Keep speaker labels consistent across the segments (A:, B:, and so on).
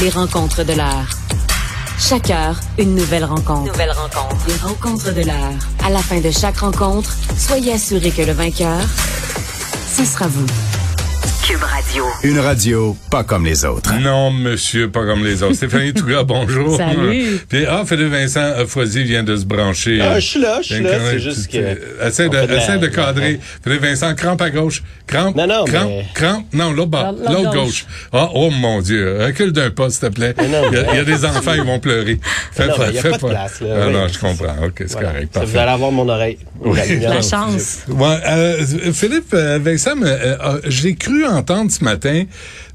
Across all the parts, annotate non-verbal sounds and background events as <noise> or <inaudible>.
A: les rencontres de l'heure. Chaque heure, une nouvelle rencontre. Nouvelle rencontre. Les rencontres de l'heure. À la fin de chaque rencontre, soyez assurés que le vainqueur, ce sera vous. Cube Radio.
B: Une radio pas comme les autres.
C: Non, monsieur, pas comme les autres. Stéphanie <laughs> Touga, bonjour.
D: Salut.
C: Puis, ah, Philippe Vincent Foisy vient de se brancher.
E: Ah, je suis là, je suis là. C'est juste que.
C: Essaye de, essaie de cadrer. Philippe Vincent, crampe à gauche. Crampe.
E: Non, non,
C: Crampe.
E: mais-
C: Crampe. Non, l'autre bas.
D: L'autre gauche.
C: gauche. Ah, oh mon Dieu. Recule d'un pas, s'il te plaît. Il, y a,
E: mais-
C: il y a des enfants, ils vont pleurer. Fais
E: non,
C: pas,
E: mais il y a
C: fais
E: pas de place, là.
C: Ah,
E: Oui.
C: non, je comprends. OK, c'est
E: Voilà.
C: correct.
E: Vous allez avoir mon oreille. La
D: chance.
C: Ouais, euh, Philippe euh, Vincent, euh, euh, j'ai cru entendre ce matin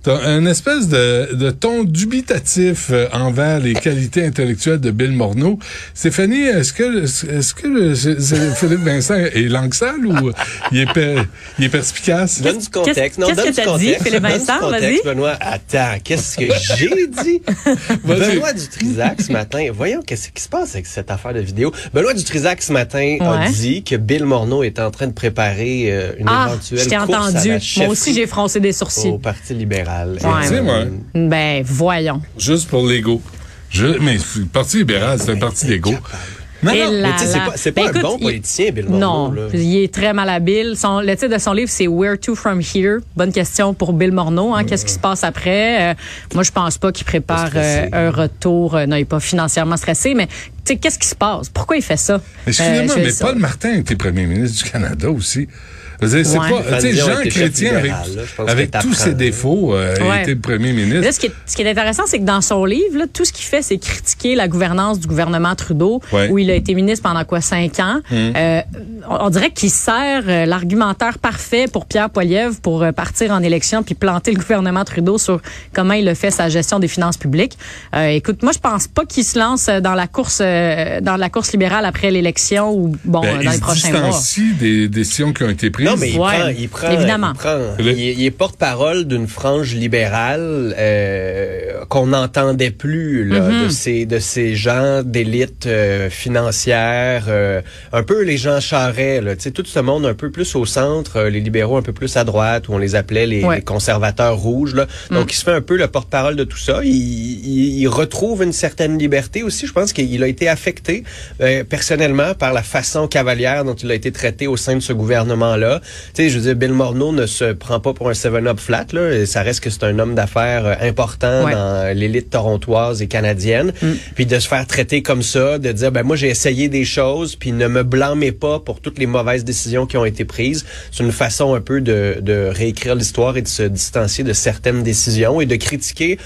C: t'as une espèce de, de ton dubitatif euh, envers les qualités intellectuelles de Bill Morneau. Stéphanie, est-ce que est-ce que le- c'est- c'est- Philippe Vincent est langue sale ou il est per- il est perspicace?
E: Donne du contexte.
D: Qu'est-ce-
E: Non,
D: qu'est-ce
E: donne
D: que t'as dit. Philippe Vincent? Vas-y.
E: Benoît, attends, qu'est-ce que j'ai dit? <laughs> Benoît Dutrisac ce matin, voyons qu'est-ce qui se passe avec cette affaire de vidéo? Benoît Dutrisac ce matin a dit que Bill Morneau est en train de préparer euh, une
D: Ah,
E: éventuelle
D: je t'ai
E: course à
D: entendu.
E: la
D: Moi aussi, j'ai froncé des sourcils.
E: au Parti libéral.
D: Ouais.
C: Moi,
D: Ben, voyons.
C: juste pour l'ego. Je, mais le Parti libéral, c'est un parti d'ego. Non, non.
E: Mais tu sais, c'est pas,
D: Ben,
E: un
D: écoute,
E: bon
D: il-
E: politicien, Bill Morneau.
D: Non,
E: là.
D: il est très malhabile. Son, le titre de son livre, c'est Where to from here? Bonne question pour Bill Morneau. Hein, Qu'est-ce qui se passe après? Euh, moi, je pense pas qu'il prépare euh, un retour. Euh, non, il est pas financièrement stressé, mais tu sais, qu'est-ce qui se passe? Pourquoi il fait ça?
C: Excusez-moi,
D: Euh,
C: mais
D: ça-
C: Paul Martin était premier ministre du Canada aussi. Je veux dire, C'est
D: Ouais.
C: pas, tu sais, Jean Chrétien avec,
E: là.
C: Tous ses défauts euh, a
D: Ouais.
C: été premier ministre.
D: Là, ce qui, est, ce qui est intéressant, c'est que dans son livre, là, tout ce qu'il fait, c'est critiquer la gouvernance du gouvernement Trudeau,
C: Ouais.
D: où il a été ministre pendant quoi cinq ans. Euh, on, on dirait qu'il sert euh, l'argumentaire parfait pour Pierre Poilievre pour euh, partir en élection puis planter le gouvernement Trudeau sur comment il a fait sa gestion des finances publiques. Euh, écoute, moi, je pense pas qu'il se lance dans la course euh, dans la course libérale après l'élection ou bon
C: Ben,
D: dans
C: il
D: les
C: se
D: prochains mois.
C: distancie des décisions qui ont été prises.
E: Non, mais il
D: Ouais,
E: prend, il prend,
D: évidemment.
E: il, prend-
C: Le-
E: il est- il est porte-parole d'une frange libérale euh, qu'on n'entendait plus là, de ces de ces gens d'élite euh, financière, euh, un peu les gens charrets, là, tu sais, tout ce monde un peu plus au centre, euh, les libéraux un peu plus à droite, où on les appelait les,
D: Ouais.
E: les conservateurs rouges. Là. Donc,
D: Mm.
E: il se fait un peu le porte-parole de tout ça. Il, il, il retrouve une certaine liberté aussi. Je pense qu'il a été affecté euh, personnellement par la façon cavalière dont il a été traité au sein de ce Tu sais, je veux dire, Bill Morneau ne se prend pas pour un 7-up flat. Là. Et Ça reste que c'est un homme d'affaires euh, important
D: Ouais.
E: dans l'élite torontoise et canadienne. Puis de se faire traiter comme ça, de dire, ben moi j'ai essayé des choses, puis ne me blâmez pas pour toutes les mauvaises décisions qui ont été prises. C'est une façon un peu de, de réécrire l'histoire et de se distancier de certaines décisions et de critiquer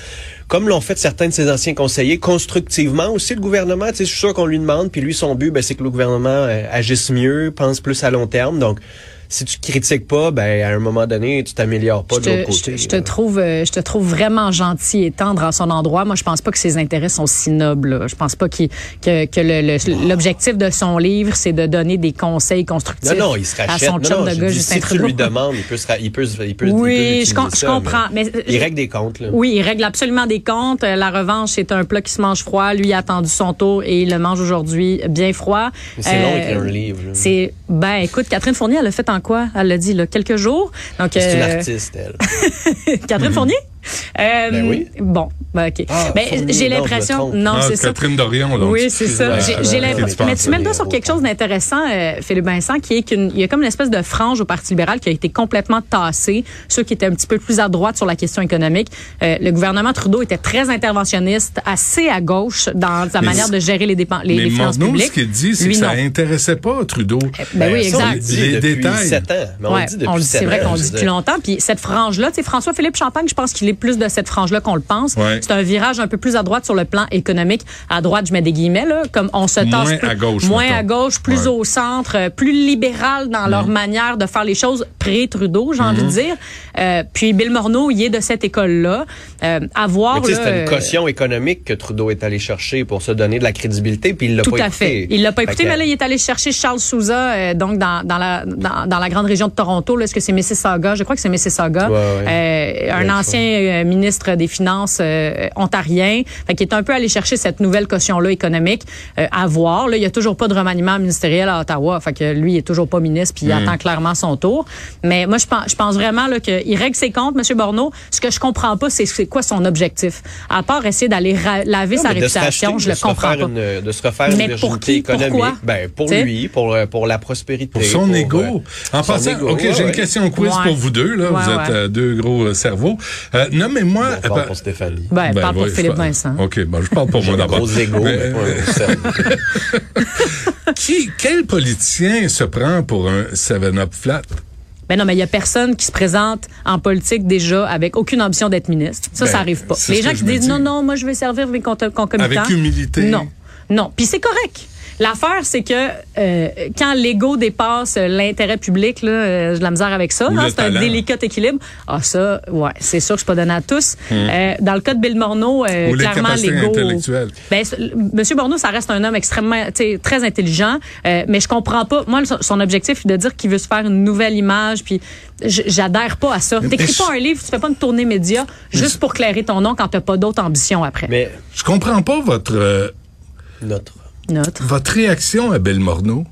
E: comme l'ont fait certains de ses anciens conseillers, constructivement aussi le gouvernement. Tu sais, je suis sûr qu'on lui demande, puis lui, son but, ben, c'est que le gouvernement euh, agisse mieux, pense plus à long terme. Donc, si tu critiques pas, ben, à un moment donné, tu t'améliores pas
D: Je
E: de l'autre
D: je,
E: côté.
D: je te trouve, euh, je te trouve vraiment gentil et tendre à son endroit. Moi, je pense pas que ses intérêts sont si nobles. là. Je pense pas qu'il- que, que le- l'objectif de son livre, c'est de donner des conseils constructifs
E: Non, non, il se
D: à son
E: Non,
D: chum de gars,
E: dis,
D: Justin
E: si tu
D: Trudeau.
E: lui demandes, il peut se, il peut, il peut, il peut
D: Oui, je, com- je
E: ça,
D: comprends. Mais,
E: il règle des comptes, là.
D: Oui, il règle absolument des comptes. Euh, La revanche, c'est un plat qui se mange froid. Lui il a attendu son tour et il le mange aujourd'hui bien froid.
E: C'est long
D: Euh,
E: écrire un livre.
D: C'est ben écoute, Catherine Fournier, elle l'a fait en quoi? Elle l'a dit là, quelques jours. Donc
E: C'est une
D: euh,
E: artiste, elle. <laughs>
D: Catherine Fournier? Euh,
E: Ben oui.
D: Bon, ben, OK.
E: Ah,
D: ben, j'ai l'impression. Non,
C: Ah,
D: c'est ça.
C: Catherine Dorion, donc.
D: Oui, c'est ça. J'ai-
E: euh,
D: l'impression. Mais tu mets le doigt sur quelque chose d'intéressant, euh, Philippe Vincent, qui est qu'il y a comme une espèce de frange au Parti libéral qui a été complètement tassée. Ceux qui étaient un petit peu plus à droite sur la question économique. Euh, le gouvernement Trudeau était très interventionniste, assez à gauche dans sa
C: Mais
D: manière de gérer les, dépenses, les,
C: Mais
D: les finances publiques.
C: ce qu'il dit, c'est que ça intéressait pas Trudeau.
D: Ben oui,
E: ça, on
D: exact.
C: Les détails.
E: sept ans. Mais on
D: Ouais,
E: le dit depuis
D: on le dit,
E: sept
D: c'est vrai qu'on le dit depuis longtemps. Puis cette frange-là, tu sais, François-Philippe Champagne, je pense qu'il est plus de cette frange-là qu'on le pense.
C: Ouais.
D: C'est un virage un peu plus à droite sur le plan économique. À droite, je mets des guillemets, là, comme on se tasse
C: Moins
D: plus-
C: à gauche,
D: moins
C: mettons.
D: à gauche, plus
C: Ouais.
D: au centre, euh, plus libéral dans leur manière de faire les choses pré-Trudeau, j'ai envie de
C: Mhm.
D: dire. Euh, puis Bill Morneau, il est de cette école-là. Euh, à
E: tu sais, c'était une caution économique que Trudeau est allé chercher pour se donner de la crédibilité, puis il l'a
D: Tout
E: pas
D: à
E: écouté.
D: fait. Il l'a pas écouté, mais là, il est allé chercher Charles Souza, euh, donc dans, dans, la, dans, dans la grande région de Toronto. là. Est-ce que c'est Mississauga? Je crois que c'est Mississauga.
E: Ouais, ouais.
D: Euh, un
E: Ouais,
D: ancien euh, ministre des Finances euh, ontarien. Fait qu'il est un peu allé chercher cette nouvelle caution-là économique euh, à voir. Là, il y a toujours pas de remaniement ministériel à Ottawa. Fait que lui, il est toujours pas ministre, puis il attend clairement son tour. Mais moi, je pense, je pense vraiment qu'il règle ses comptes, M. Borneau. Ce que je comprends pas, c'est quoi son objectif? À part essayer d'aller laver
E: Non,
D: sa réputation, je le comprends pas.
E: Une, de se refaire
D: Mais
E: une
D: pour qui?
E: économique.
D: Pourquoi?
E: Ben, pour
D: T'sais?
E: lui, pour, pour la prospérité.
C: Pour son
E: pour,
C: ego.
E: euh,
C: en
E: son
C: passant, OK,
E: ouais,
C: j'ai une question quiz
D: Ouais.
C: pour vous deux. Là. vous êtes
D: ouais.
C: euh, deux gros euh, cerveaux. Euh, nommez-moi...
E: On parle pour Stéphanie.
D: Ben,
C: ben,
D: parle pour Philippe
C: je parle-
D: Vincent.
C: OK, je parle pour moi
E: Un
C: d'abord.
E: gros ego, mais
C: Mais,
E: pas
C: euh, <laughs> qui, quel politicien se prend pour un 7-up flat?
D: Ben non, mais il y a personne qui se présente en politique déjà avec aucune ambition d'être ministre. Ça,
C: Ben,
D: ça arrive pas. Les gens qui
C: je
D: disent
C: dis.
D: non, non, moi je vais servir mes con- concomitants.
C: Avec humilité.
D: Non, non. Puis c'est correct. L'affaire, c'est que euh, quand l'ego dépasse l'intérêt public, là, euh, j'ai de la misère avec ça. Hein, c'est un délicat équilibre. Ah ça, ouais, c'est sûr que je suis pas donné à tous. Euh, dans le cas de Bill Morneau.
C: Ou
D: clairement l'ego. Ben, Monsieur Borneau, ça reste un homme extrêmement, tu sais, très intelligent, euh, mais je comprends pas. Moi, son- objectif est de dire qu'il veut se faire une nouvelle image, puis j'adhère pas à ça. T'écris pas un livre, tu fais pas une tournée média juste pour clairer ton nom quand t'as pas d'autres ambitions après.
E: Mais
C: Je comprends pas votre, euh,
E: notre.
C: Votre réaction à Bill Morneau.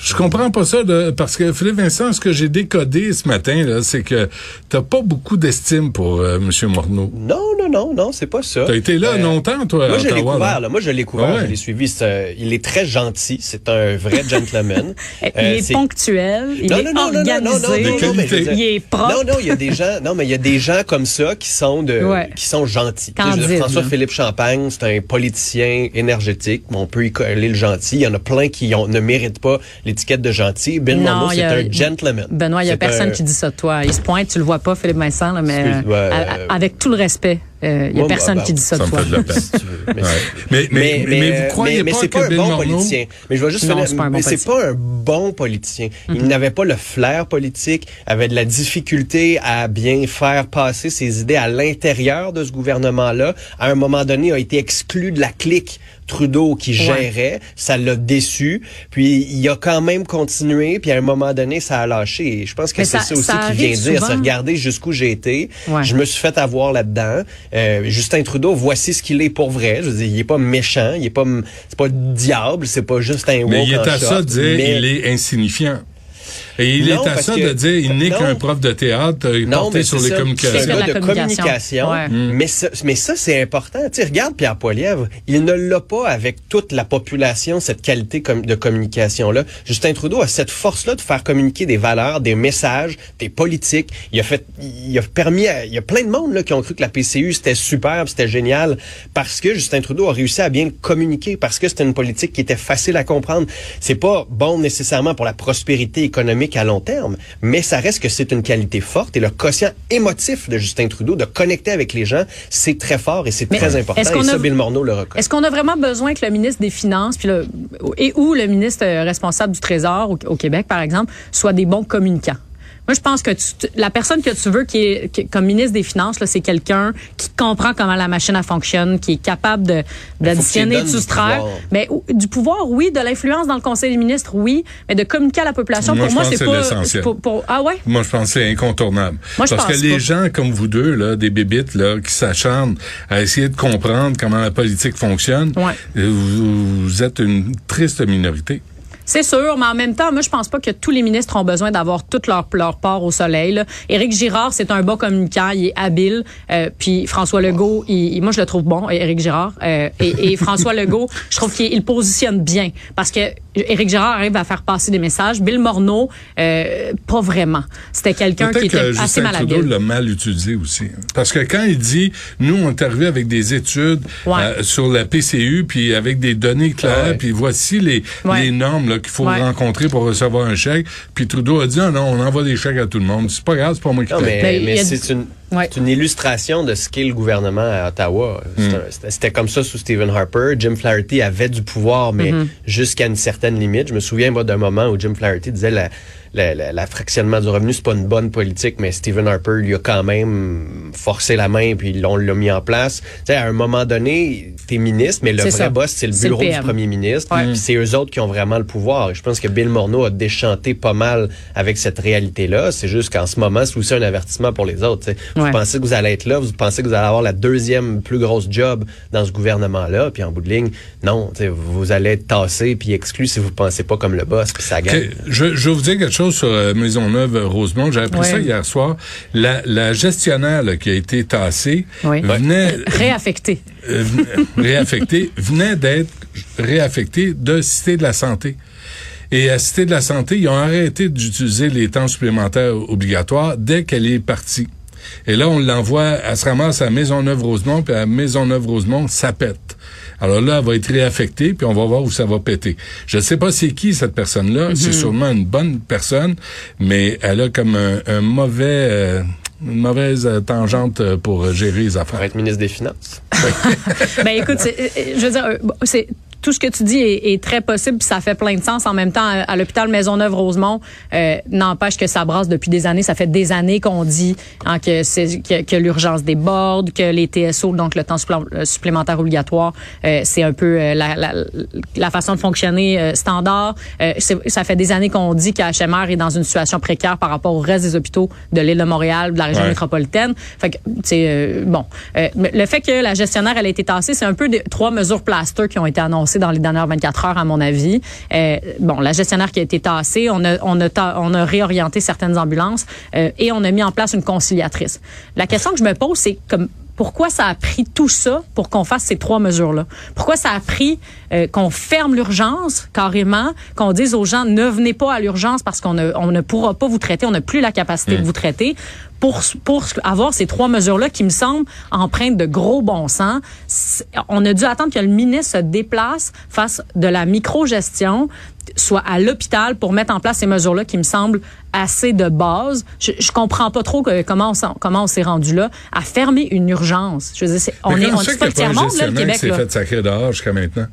C: Je comprends pas ça, de- parce que Philippe Vincent, ce que j'ai décodé ce matin, là, c'est que t'as pas beaucoup d'estime pour euh, M. Morneau.
E: Non, non, non, non, c'est pas ça.
C: T'as été là
E: Euh,
C: longtemps, toi,
E: Moi, je l'ai
C: Ottawa,
E: couvert,
C: là.
E: Moi, je l'ai couvert,
C: Ah ouais.
E: je l'ai suivi. C'est un- il est très gentil. C'est un vrai gentleman. <laughs>
D: il
E: Euh,
D: est
E: c'est-
D: ponctuel, il
E: Non,
D: est
E: non, non, non, non,
D: organisé,
E: non, non, non, dire-
D: il est propre.
E: Non, non, il y a des gens, non, mais il y a des gens comme ça qui sont de,
D: Ouais.
E: qui sont gentils. François. Philippe Champagne, c'est un politicien énergétique, mais on peut y coller le gentil. Il y en a plein qui ont- ne méritent pas l'étiquette de gentil. C'est un gentleman.
D: Benoît, il y a personne
E: un-
D: qui dit ça de toi. Il se pointe, tu le vois pas, Philippe Vincent, là, mais euh,
E: euh,
D: avec tout le respect, il y a
E: Moi,
D: personne
E: bah,
D: qui dit ça,
C: Ça
D: de toi. <laughs>
E: Mais
C: Mais, mais, mais, vous croyez
E: mais- mais
C: pas
E: c'est
C: que
E: pas un bon
C: Morneau...
E: politicien. Mais je vais juste
D: Non,
E: finir-
D: c'est pas un bon
E: mais c'est
D: politicien.
E: Pas un bon politicien. Il n'avait pas le flair politique, avait de la difficulté à bien faire passer ses idées à l'intérieur de ce gouvernement-là. À un moment donné, a été exclu de la clique Trudeau qui gérait. Ça l'a déçu. Puis il a quand même continué. Puis à un moment donné, ça a lâché. Et je pense que c'est
D: ça-
E: ça, aussi qui vient
D: arrive
E: dire.
D: souvent.
E: C'est regarder jusqu'où j'ai été.
D: Ouais.
E: Je me suis fait avoir là-dedans. Euh, Justin Trudeau, voici ce qu'il est pour vrai. Je veux dire, il est pas méchant, il est pas, c'est pas le diable, c'est pas juste un
C: Mais il est à ça de dire
E: mais-
C: il est insignifiant. Et il
E: Non,
C: est à ça
E: que-
C: de dire il n'est qu'un prof de théâtre euh,
E: Non,
C: porté sur les
E: ça.
C: Communications.
E: C'est un gars de
D: communication.
E: communication.
D: Ouais.
E: Mais ça, mais ça c'est important. Tu sais, regarde Pierre Poilievre, il ne l'a pas avec toute la population, cette qualité de communication-là. Justin Trudeau a cette force-là de faire communiquer des valeurs, des messages, des politiques. Il a fait, il a permis, à- il y a plein de monde là, qui ont cru que la PCU c'était superbe, c'était génial, parce que Justin Trudeau a réussi à bien le communiquer, parce que c'était une politique qui était facile à comprendre. C'est pas bon nécessairement pour la prospérité économique à long terme, mais ça reste que c'est une qualité forte et le quotient émotif de Justin Trudeau de connecter avec les gens, c'est très fort et c'est très important.
D: est-ce
E: Et
D: qu'on
E: ça,
D: a-
E: Bill Morneau le reconnaît.
D: Est-ce qu'on a vraiment besoin que le ministre des Finances puis le, et ou le ministre euh, responsable du Trésor au, au Québec, par exemple, soient des bons communicants? Moi, je pense que tu- la personne que tu veux qui est qui- comme ministre des Finances, c'est quelqu'un qui comprend comment la machine elle fonctionne, qui est capable d'additionner, de soustraire. Mais du pouvoir, oui, de l'influence dans le Conseil des ministres, oui, mais de communiquer à la population,
C: Moi,
D: pour moi,
C: c'est
D: pas
C: l'essentiel.
D: pour, pour- ah ouais?
C: Moi, je pense que c'est incontournable.
D: Moi, je
C: Parce que les
D: pas.
C: gens comme vous deux, là, des bébites, là, qui s'acharnent à essayer de comprendre comment la politique fonctionne,
D: Ouais.
C: vous, vous êtes une triste minorité.
D: C'est sûr, mais en même temps, moi, je pense pas que tous les ministres ont besoin d'avoir toute leur, leur part au soleil. Là. Éric Girard, c'est un bon communicant, il est habile. Euh, puis François Legault, il, il- moi, je le trouve bon, Éric Girard. Euh, et, et François Legault, je trouve qu'il il positionne bien. Parce que Éric Girard arrive à faire passer des messages. Bill Morneau, euh, pas vraiment. C'était quelqu'un qui était
C: que
D: assez
C: Trudeau l'a mal utilisé aussi. hein. Parce que quand il dit, nous, on est arrivé avec des études
D: Ouais.
C: euh, sur la PCU, puis avec des données claires,
E: ouais.
C: puis voici les,
D: Ouais.
C: les normes là, qu'il faut
D: Ouais.
C: rencontrer pour recevoir un chèque. Puis Trudeau a dit, ah non, on envoie des chèques à tout le monde. C'est pas grave, c'est pas moi qui
E: Non, mais,
D: Ben,
E: mais c'est une,
D: Ouais.
E: c'est une illustration de ce qu'est le gouvernement à Ottawa. Un- C'était comme ça sous Stephen Harper. Jim Flaherty avait du pouvoir, mais jusqu'à une certaine limite. Je me souviens moi d'un moment où Jim Flaherty disait la, la, la- la fractionnement du revenu, c'est pas une bonne politique, mais Stephen Harper lui a quand même forcé la main puis on l'a mis en place. Tu sais, à un moment donné, t'es ministre, mais le vrai
D: ça.
E: boss, c'est le bureau du premier ministre. Puis c'est eux autres qui ont vraiment le pouvoir. Et je pense que Bill Morneau a déchanté pas mal avec cette réalité-là. C'est juste qu'en ce moment, c'est aussi un avertissement pour les autres. tu
D: Ouais.
E: Vous pensez que vous allez être là, vous pensez que vous allez avoir la deuxième plus grosse job dans ce gouvernement-là, puis en bout de ligne, non, vous allez être tassé puis exclu si vous pensez pas comme le boss, puis ça gagne.
C: Je, je vais vous dire quelque chose sur euh, Maisonneuve-Rosemont. J'ai appris
D: Ouais.
C: ça hier soir. La, la gestionnaire là, qui a été tassée
D: Oui.
C: venait <laughs>
D: Réaffecté.
C: euh, venait- réaffectée, venait d'être réaffectée de Cité de la Santé. Et à Cité de la Santé, ils ont arrêté d'utiliser les temps supplémentaires obligatoires dès qu'elle est partie. Et là, on l'envoie, elle se ramasse à Maisonneuve-Rosemont, puis à Maisonneuve-Rosemont, ça pète. Alors là, elle va être réaffectée, puis on va voir où ça va péter. Je ne sais pas c'est qui cette personne-là. C'est sûrement une bonne personne, mais elle a comme un, un mauvais, euh, une mauvaise euh, tangente euh, pour gérer les
E: Pour
C: affaires.
E: être ministre des Finances. <laughs>
D: ben écoute, c'est- je veux dire, c'est tout ce que tu dis est, est très possible, puis ça fait plein de sens. En même temps, à, à l'hôpital Maisonneuve-Rosemont, euh, n'empêche que ça brasse depuis des années. Ça fait des années qu'on dit hein, que, c'est, que, que l'urgence déborde, que les TSO, donc le temps euh, supplémentaire obligatoire, euh, c'est un peu euh, la, la, la façon de fonctionner euh, standard. Euh, c'est- ça fait des années qu'on dit qu'HMR est dans une situation précaire par rapport au reste des hôpitaux de l'île de Montréal, de la région
C: Ouais.
D: métropolitaine. Fait que, euh, bon, Euh, le fait que la gestionnaire elle a été tassée, c'est un peu des trois mesures plaster qui ont été annoncées dans les dernières 24 heures, à mon avis. Euh, bon, la gestionnaire qui a été tassée, on a, on a, ta- on a réorienté certaines ambulances euh, et on a mis en place une conciliatrice. La question que je me pose, c'est comme pourquoi ça a pris tout ça pour qu'on fasse ces trois mesures-là? Pourquoi ça a pris euh, qu'on ferme l'urgence carrément, qu'on dise aux gens ne venez pas à l'urgence parce qu'on ne, on ne pourra pas vous traiter, on n'a plus la capacité de vous traiter, pour, pour avoir ces trois mesures-là qui me semblent empreintes de gros bon sens. On a dû attendre que le ministre se déplace, fasse de la micro-gestion, soit à l'hôpital pour mettre en place ces mesures-là qui me semblent assez de base. Je, je comprends pas trop que- comment on, s'en- comment on s'est rendu là à fermer une urgence. Je veux dire, c'est- on est, on est pas le tiers-monde, le Québec, là.
C: fait sacrer dehors jusqu'à maintenant?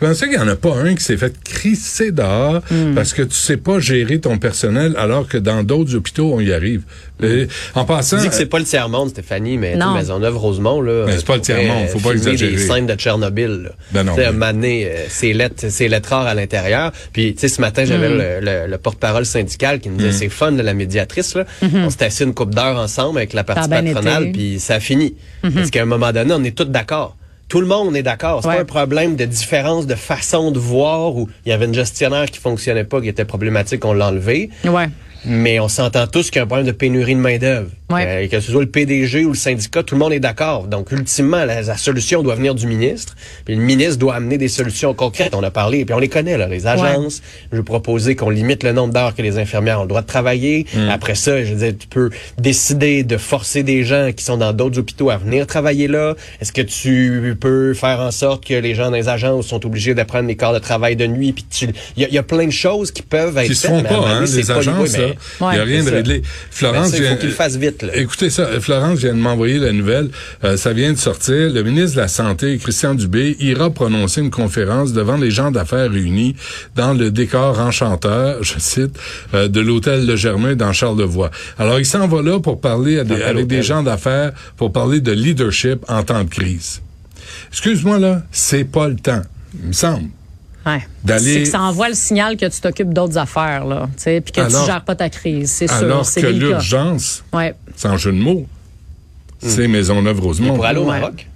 C: Ça qu'il n'y en a pas un qui s'est fait crisser dehors
D: Hmm.
C: parce que tu sais pas gérer ton personnel alors que dans d'autres hôpitaux, on y arrive? Euh, en passant...
E: Tu dis que c'est pas le tiers-monde, Stéphanie, mais
D: Non.
E: Maisonneuve-Rosemont, là.
C: Mais c'est pas le tiers-monde, faut pas exagérer.
E: des scènes de Tchernobyl, là.
C: Ben non,
E: Tu sais,
C: mais-
E: euh, c'est lettres, c'est lettres rares à l'intérieur. Puis, tu sais, ce matin, j'avais le, le- le porte-parole syndical qui me
C: Mm.
E: disait, c'est fun, là, la médiatrice, là. On s'est assis une couple d'heures ensemble avec la partie patronale, puis ça a fini. Parce qu'à un moment donné, on est tous d'accord. Tout le monde est d'accord. C'est
D: Ouais.
E: pas un problème de différence de façon de voir où il y avait une gestionnaire qui fonctionnait pas, qui était problématique, on l'a enlevé.
D: Ouais.
E: Mais on s'entend tous qu'il y a un problème de pénurie de main-d'œuvre.
D: Ouais.
E: Euh, que ce soit le PDG ou le syndicat, tout le monde est d'accord. Donc, ultimement, la, la solution doit venir du ministre. Puis le ministre doit amener des solutions concrètes. On a parlé, puis on les connaît, là, les agences. Je vais proposer qu'on limite le nombre d'heures que les infirmières ont le droit de travailler. Après ça, je veux dire, tu peux décider de forcer des gens qui sont dans d'autres hôpitaux à venir travailler là. Est-ce que tu peux faire en sorte que les gens dans les agences sont obligés de prendre des quarts de travail de nuit? Puis tu- il y, a- il y a plein de choses qui peuvent être
C: qui se
E: faites,
C: font pas,
E: moment
C: hein, les
E: pas
C: agences,
E: oui.
C: Il n'y a rien de réglé. Florence
E: ça, il faut
C: vient-
E: qu'il le fasse vite, là.
C: Écoutez ça, Florence vient de m'envoyer la nouvelle. Euh, ça vient de sortir. Le ministre de la Santé, Christian Dubé, ira prononcer une conférence devant les gens d'affaires réunis dans le décor enchanteur, je cite, euh, de l'hôtel Le Germain dans Charlevoix. Alors, il s'en va là pour parler à des-
E: quel
C: avec des gens d'affaires, pour parler de leadership en temps de crise. Excuse-moi, là, c'est pas le temps, il me semble.
D: Ouais.
C: D'aller-
D: C'est que ça envoie le signal que tu t'occupes d'autres affaires, là, tu sais, puis que
C: Alors-
D: tu gères pas ta crise, c'est sûr,
C: Alors
D: c'est
C: que l'urgence,
D: Ouais.
C: sans jeu de mots, c'est Maisonneuve-Rosemont.
E: Pour aller au
D: Ouais.
E: Maroc?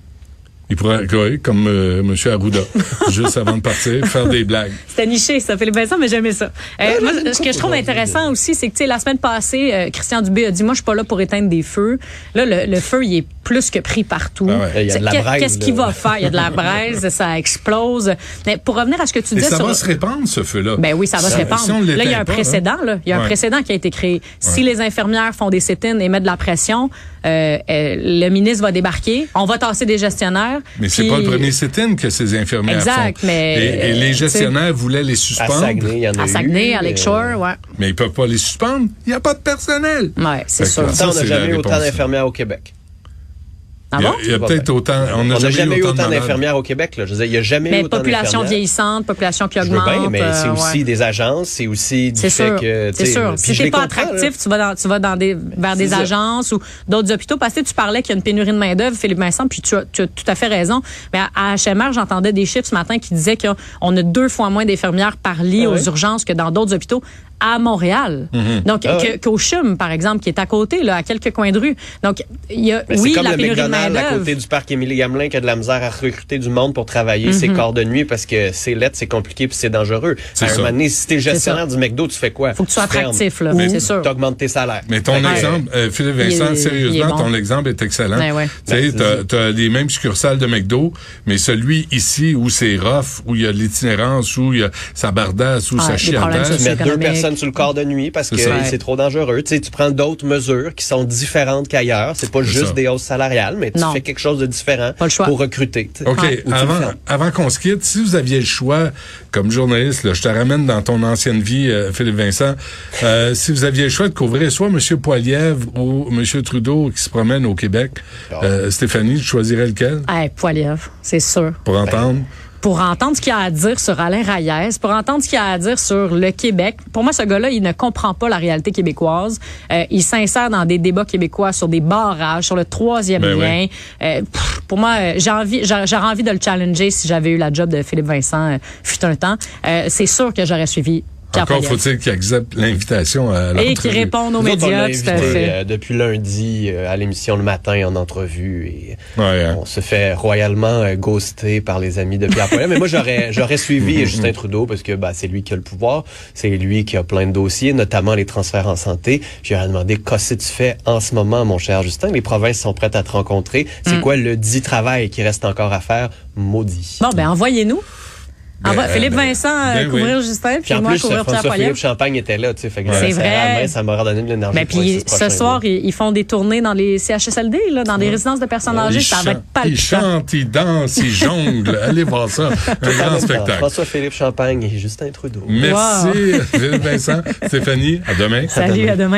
C: Il pourrait, oui, comme euh, M. Arruda, <laughs> juste avant de partir, faire des blagues.
D: C'était niché, ça, Philippe Vincent, mais j'aimais ça. Euh, moi, ce que je trouve intéressant aussi, c'est que, tu sais, la semaine passée, euh, Christian Dubé a dit, moi, je suis pas là pour éteindre des feux. Là, le, le feu, il est plus que pris partout.
C: Ah ouais.
D: Qu'est-ce qu'il va faire? Il y a de la braise, ça explose. Mais pour revenir à ce que tu disais
C: ça
D: sur...
C: va se répandre, ce feu-là.
D: Ben oui, ça va se répandre.
C: si
D: là, il y a un
C: pas,
D: précédent. Là. Il y a un
C: Ouais.
D: précédent qui a été créé. Si les infirmières font des sit-ins et mettent de la pression, euh, euh, le ministre va débarquer. On va tasser des gestionnaires.
C: Mais c'est
D: puis-
C: pas le premier sit-in que ces infirmières
D: Exact,
C: font.
D: mais,
C: Et, et
D: euh,
C: les gestionnaires voulaient les
E: À
C: suspendre,
E: Saguenay, il y en a
D: À
E: eu.
D: Saguenay, à
E: euh,
D: Lakeshore, ouais.
C: mais ils peuvent pas les suspendre. Il n'y a pas de personnel.
D: Ouais, c'est sûr.
E: Ça, on n'a jamais eu autant d'infirmières au Québec.
D: Ah
C: il y a,
D: bon?
C: il y a
E: va
C: peut-être autant. On n'a jamais, eu autant,
E: d'infirmières au Québec. Là. Je veux dire, il n'y a jamais eu
D: Mais
E: autant
D: population vieillissante, population qui
E: Je veux
D: augmente.
E: bien, mais c'est
D: euh,
E: aussi
D: ouais.
E: des agences, c'est aussi du
D: C'est
E: fait
D: sûr,
E: que... tu
D: c'est sûr. Si t'es pas attractif, tu vas dans, tu vas dans des, vers des
E: C'est ça.
D: agences ou d'autres hôpitaux. Parce que tu parlais qu'il y a une pénurie de main d'œuvre, Philippe Vincent, puis tu as, tu as tout à fait raison. Mais à, à HMR, j'entendais des chiffres ce matin qui disaient qu'on a deux fois moins d'infirmières par lit
E: Ah
D: aux
E: oui?
D: urgences que dans d'autres hôpitaux. À Montréal. Donc,
E: Ah ouais.
D: qu'au CHUM, par exemple, qui est à côté, là, à quelques coins de rue. Donc, il y a, oui,
E: c'est comme
D: la
E: le
D: pénurie de
E: McDonald's à côté du parc Émilie Gamelin qui a de la misère à recruter du monde pour travailler ses
D: Mhm.
E: corps de nuit parce que c'est lettre, c'est compliqué puis c'est dangereux.
C: C'est
E: À un
C: ça.
E: moment donné, si t'es gestionnaire du McDo, tu fais quoi?
D: Faut que tu sois attractif, là, c'est sûr.
E: t'augmentes tes salaires.
C: Mais ton
E: que,
C: exemple, euh, Philippe Vincent,
D: est
C: sérieusement,
D: bon.
C: ton exemple est excellent.
D: Ben ouais.
C: Tu t'as, t'as les mêmes succursales de McDo, mais celui ici où c'est rough, où il y a de l'itinérance, où il y a sa bardasse, où
D: Ah, des problèmes
C: chiadasse.
E: Tu mets deux
D: économique.
E: Sur le corps de nuit parce que
C: C'est
E: trop dangereux. Tu sais, tu prends d'autres mesures qui sont différentes qu'ailleurs. C'est pas juste
C: ça.
E: des hausses salariales, mais tu
D: Non.
E: fais quelque chose de différent
D: Pas le choix.
E: pour recruter. tu sais.
C: OK, avant, avant qu'on se quitte, si vous aviez le choix, comme journaliste, là, je te ramène dans ton ancienne vie, euh, Philippe Vincent, euh, si vous aviez le choix de couvrir soit M. Poilievre ou M. Trudeau qui se promène au Québec, euh, Stéphanie, tu choisirais lequel?
D: Hey, Poilievre, c'est sûr.
C: pour entendre?
D: Pour entendre ce qu'il a à dire sur Alain Reyes, pour entendre ce qu'il a à dire sur le Québec. Pour moi, ce gars-là, il ne comprend pas la réalité québécoise. Euh, il s'insère dans des débats québécois sur des barrages, sur le troisième
C: Ben
D: lien. Euh, pff, pour moi, euh, j'ai envie, j'a- j'aurais envie de le challenger si j'avais eu la job de Philippe Vincent euh, fut un temps. Euh, c'est sûr que j'aurais suivi
C: Encore faut-il qu'il accepte l'invitation à
D: Et
C: l'entrevue.
D: qui répondent aux
E: Nous autres, on
D: médias, tout à fait.
E: euh, depuis lundi euh, à l'émission le matin en entrevue et
C: Ouais, hein.
E: on se fait royalement euh, ghoster par les amis de Pierre Poilievre. Mais moi, j'aurais <laughs> j'aurais suivi Justin Trudeau parce que bah, c'est lui qui a le pouvoir, c'est lui qui a plein de dossiers, notamment les transferts en santé. J'aurais demandé qu'est-ce que tu fais en ce moment, mon cher Justin? Les provinces sont prêtes à te rencontrer. C'est quoi le dit travail qui reste encore à faire? Maudit.
D: Bon, ben envoyez-nous.
C: Ben,
D: Envoie- Philippe
C: ben,
D: Vincent euh,
C: ben
D: couvrir
C: oui.
D: Justin, puis moi
E: plus,
D: couvrir Pierre Poilievre.
E: Champagne était là, tu sais. fait que
D: C'est
E: ça
D: vrai.
E: main, ça m'aurait donné de l'énergie.
D: Ben,
E: pour les
D: puis ce soir,
E: mois.
D: ils, ils font des tournées dans les CHSLD, là, dans des résidences de personnes âgées.
C: Il
D: Ça va être
C: chante, il
D: palpitant.
C: chante, il danse, il jongle. <laughs> Allez voir ça. Un grand spectacle.
E: François-Philippe Champagne et Justin Trudeau.
C: Merci, Philippe Vincent. <laughs> Stéphanie, à demain.
D: Salut, à demain.